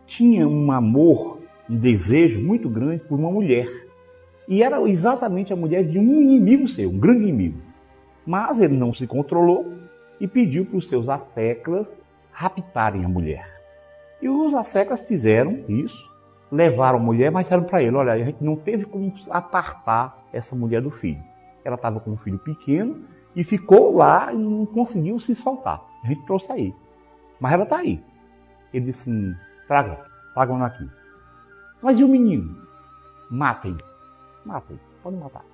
tinha um amor, um desejo muito grande por uma mulher. E era exatamente a mulher de um inimigo seu, um grande inimigo. Mas ele não se controlou e pediu para os seus asseclas raptarem a mulher. E os asseclas fizeram isso, levaram a mulher, mas disseram para ele: olha, a gente não teve como apartar essa mulher do filho. Ela estava com um filho pequeno e ficou lá e não conseguiu se esfaltar. A gente trouxe aí. Mas ela está aí. Ele disse traga, tragam ela aqui. Mas e o menino? Matem. Matem, pode matar.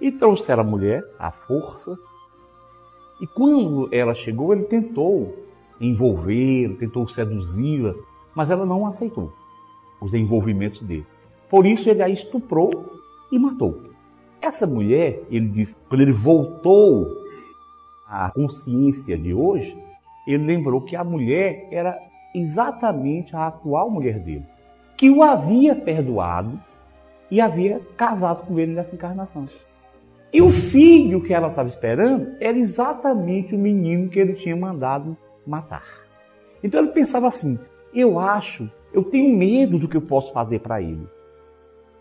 E trouxeram a mulher, à força. E quando ela chegou, ele tentou envolvê-la, tentou seduzi-la, mas ela não aceitou os envolvimentos dele. Por isso ele a estuprou e matou. Essa mulher, ele diz, quando ele voltou à consciência de hoje, ele lembrou que a mulher era exatamente a atual mulher dele, que o havia perdoado e havia casado com ele nessa encarnação. E o filho que ela estava esperando era exatamente o menino que ele tinha mandado matar. Então ele pensava assim: eu acho, eu tenho medo do que eu posso fazer para ele.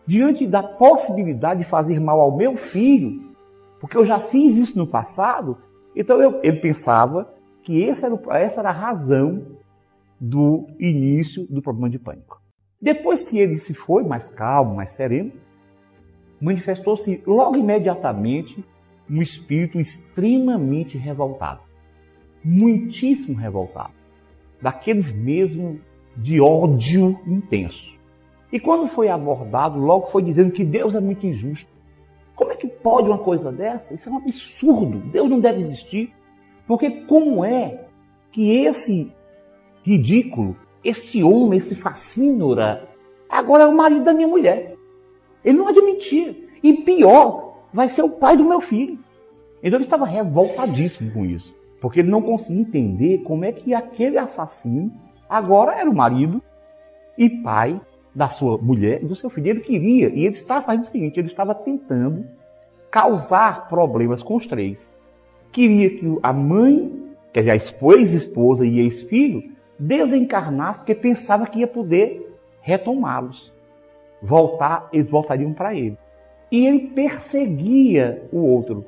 Diante da possibilidade de fazer mal ao meu filho, porque eu já fiz isso no passado, então eu, ele pensava que essa era, essa era a razão do início do problema de pânico. Depois que ele se foi mais calmo, mais sereno, manifestou-se logo imediatamente um espírito extremamente revoltado muitíssimo revoltado, daqueles mesmo de ódio intenso. E quando foi abordado, logo foi dizendo que Deus é muito injusto. Como é que pode uma coisa dessa? Isso é um absurdo. Deus não deve existir. Porque como é que esse ridículo, esse homem, esse fascínora, agora é o marido da minha mulher? Ele não admitia. E pior, vai ser o pai do meu filho. Então ele estava revoltadíssimo com isso. Porque ele não conseguia entender como é que aquele assassino agora era o marido e pai da sua mulher e do seu filho. Ele queria, e ele estava fazendo o seguinte: ele estava tentando causar problemas com os três. Queria que a mãe, quer dizer, a ex-esposa e ex-filho, desencarnasse porque pensava que ia poder retomá-los. Voltar, eles voltariam para ele. E ele perseguia o outro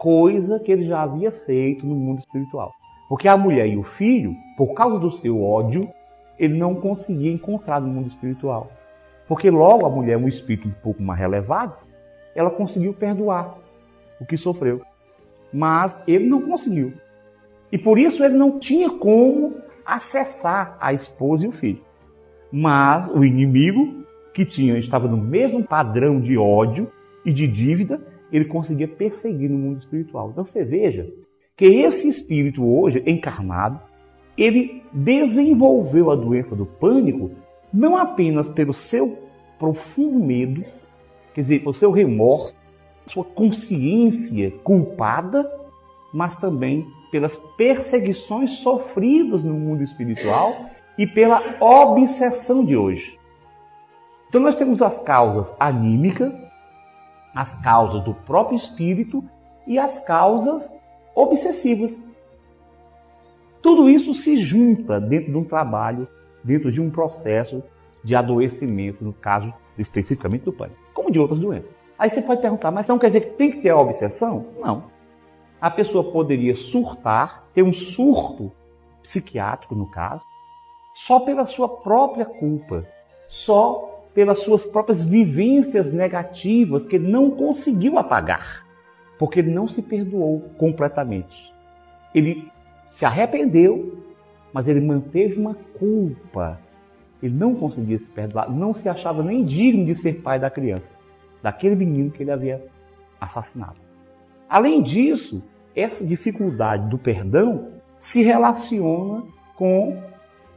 coisa que ele já havia feito no mundo espiritual. Porque a mulher e o filho, por causa do seu ódio, ele não conseguia encontrar no mundo espiritual. Porque logo a mulher, um espírito um pouco mais relevado, ela conseguiu perdoar o que sofreu. Mas ele não conseguiu. E por isso ele não tinha como acessar a esposa e o filho. Mas o inimigo, que tinha, estava no mesmo padrão de ódio e de dívida, ele conseguia perseguir no mundo espiritual. Então você veja que esse espírito hoje encarnado, ele desenvolveu a doença do pânico não apenas pelo seu profundo medo, quer dizer, pelo seu remorso, sua consciência culpada, mas também pelas perseguições sofridas no mundo espiritual e pela obsessão de hoje. Então nós temos as causas anímicas, as causas do próprio espírito e as causas obsessivas. Tudo isso se junta dentro de um trabalho, dentro de um processo de adoecimento, no caso especificamente do pânico, como de outras doenças. Aí você pode perguntar, mas não quer dizer que tem que ter a obsessão? Não. A pessoa poderia surtar, ter um surto psiquiátrico, no caso, só pela sua própria culpa, só pelas suas próprias vivências negativas que ele não conseguiu apagar, porque ele não se perdoou completamente. Ele se arrependeu, mas ele manteve uma culpa. Ele não conseguia se perdoar, não se achava nem digno de ser pai da criança daquele menino que ele havia assassinado. Além disso, essa dificuldade do perdão se relaciona com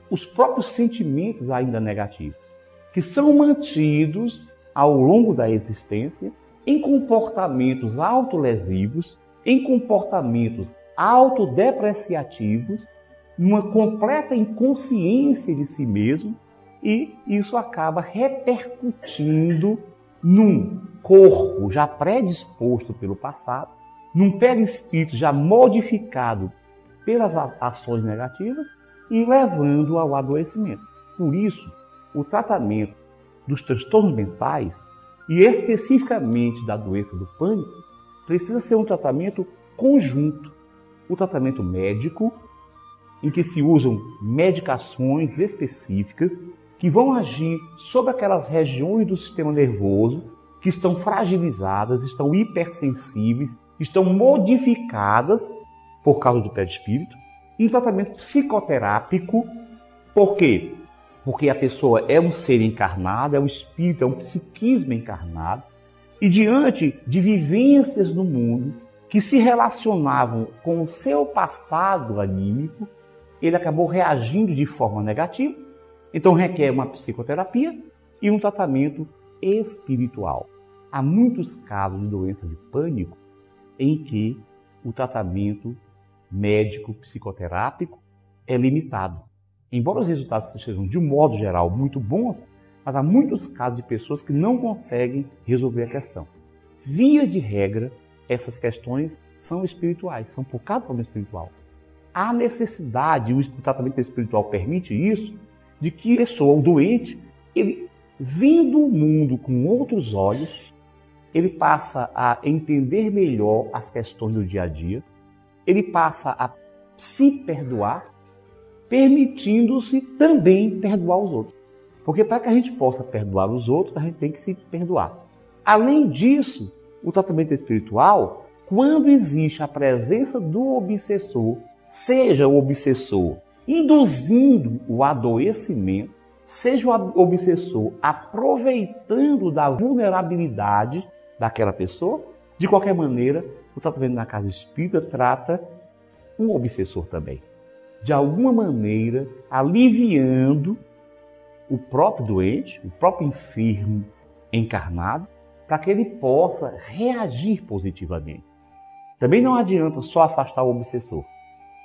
os próprios sentimentos ainda negativos, que são mantidos ao longo da existência em comportamentos autolesivos, em comportamentos autodepreciativos, numa completa inconsciência de si mesmo, e isso acaba repercutindo num corpo já predisposto pelo passado, num perispírito já modificado pelas ações negativas e levando ao adoecimento. Por isso, o tratamento dos transtornos mentais e especificamente da doença do pânico precisa ser um tratamento conjunto. O tratamento médico, em que se usam medicações específicas que vão agir sobre aquelas regiões do sistema nervoso que estão fragilizadas, estão hipersensíveis, estão modificadas por causa do perispírito. Um tratamento psicoterápico, por quê? Porque a pessoa é um ser encarnado, é um espírito, é um psiquismo encarnado, e diante de vivências no mundo que se relacionavam com o seu passado anímico, ele acabou reagindo de forma negativa então requer uma psicoterapia e um tratamento espiritual. Há muitos casos de doença de pânico em que o tratamento médico psicoterápico é limitado. Embora os resultados sejam, de um modo geral, muito bons, mas há muitos casos de pessoas que não conseguem resolver a questão. Via de regra, essas questões são espirituais, são por causa do problema espiritual. Há necessidade, o tratamento espiritual permite isso, de que a pessoa, o doente, ele vendo o mundo com outros olhos, ele passa a entender melhor as questões do dia a dia, ele passa a se perdoar, permitindo-se também perdoar os outros. Porque para que a gente possa perdoar os outros, a gente tem que se perdoar. Além disso, o tratamento espiritual, quando existe a presença do obsessor, seja o obsessor induzindo o adoecimento, seja o obsessor aproveitando da vulnerabilidade daquela pessoa, de qualquer maneira, o tratamento na casa espírita trata um obsessor também. De alguma maneira, aliviando o próprio doente, o próprio enfermo encarnado, para que ele possa reagir positivamente. Também não adianta só afastar o obsessor.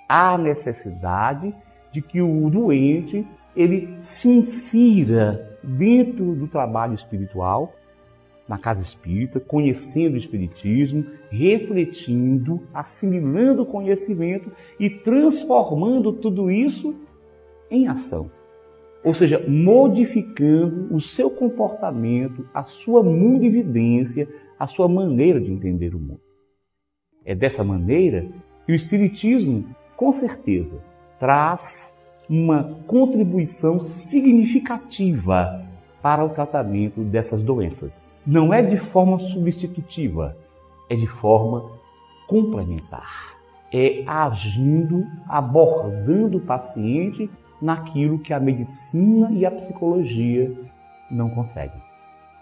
Há necessidade de que o doente ele se insira dentro do trabalho espiritual, na casa espírita, conhecendo o espiritismo, refletindo, assimilando o conhecimento e transformando tudo isso em ação. Ou seja, modificando o seu comportamento, a sua mundividência, a sua maneira de entender o mundo. É dessa maneira que o Espiritismo, com certeza, traz uma contribuição significativa para o tratamento dessas doenças. Não é de forma substitutiva, é de forma complementar. É agindo, abordando o paciente naquilo que a medicina e a psicologia não conseguem.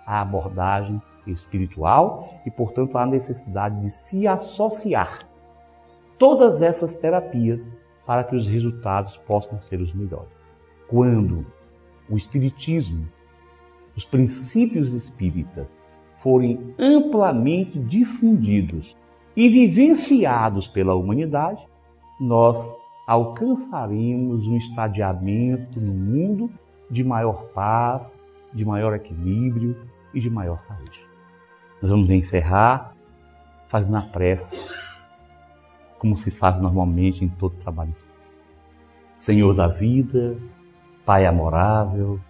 A abordagem espiritual e, portanto, a necessidade de se associar todas essas terapias para que os resultados possam ser os melhores. Quando o espiritismo, os princípios espíritas forem amplamente difundidos e vivenciados pela humanidade, nós alcançaremos um estadiamento no mundo de maior paz, de maior equilíbrio e de maior saúde. Nós vamos encerrar fazendo a prece, como se faz normalmente em todo trabalho Senhor da vida, Pai amorável,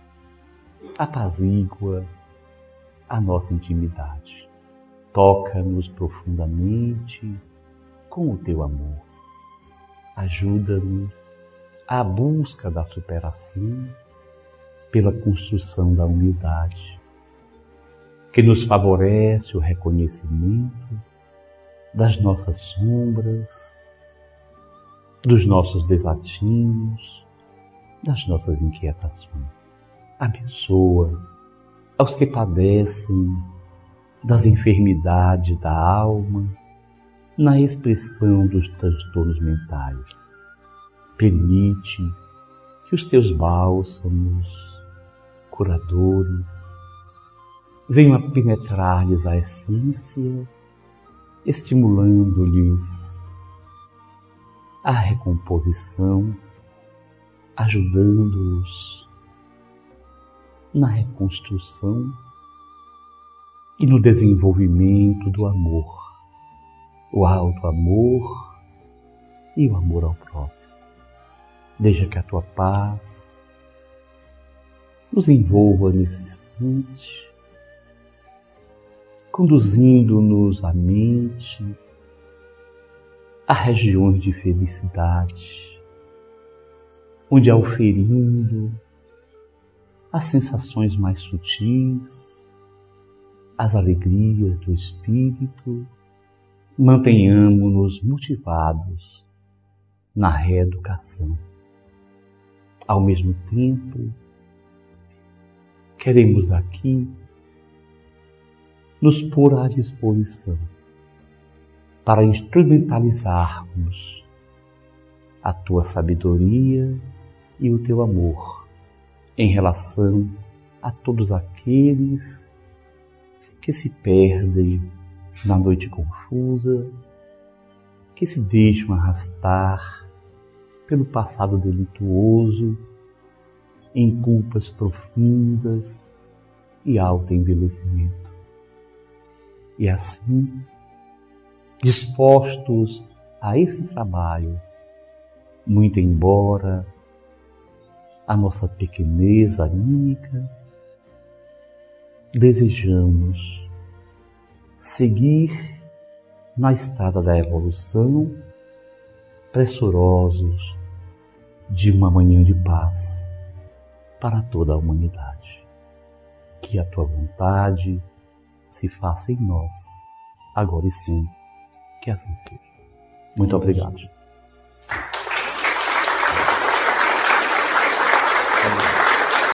apazigua a nossa intimidade. Toca-nos profundamente com o teu amor. Ajuda-nos à busca da superação pela construção da unidade, que nos favorece o reconhecimento das nossas sombras, dos nossos desatinos, das nossas inquietações. Abençoa aos que padecem das enfermidades da alma na expressão dos transtornos mentais. Permite que os teus bálsamos, curadores, venham a penetrar-lhes a essência, estimulando-lhes a recomposição, ajudando-os na reconstrução e no desenvolvimento do amor, o alto amor e o amor ao próximo. Deixa que a tua paz nos envolva nesse instante, conduzindo-nos à mente a regiões de felicidade, onde auferindo as sensações mais sutis, as alegrias do espírito, mantenhamos-nos motivados na reeducação. Ao mesmo tempo, queremos aqui nos pôr à disposição para instrumentalizarmos a tua sabedoria e o teu amor em relação a todos aqueles que se perdem na noite confusa, que se deixam arrastar pelo passado delituoso, em culpas profundas e alto envelhecimento. E assim, dispostos a esse trabalho, muito embora a nossa pequenez anímica, desejamos seguir na estrada da evolução, pressurosos de uma manhã de paz para toda a humanidade. Que a tua vontade se faça em nós, agora e sempre, que assim seja. Muito obrigado. Thank you.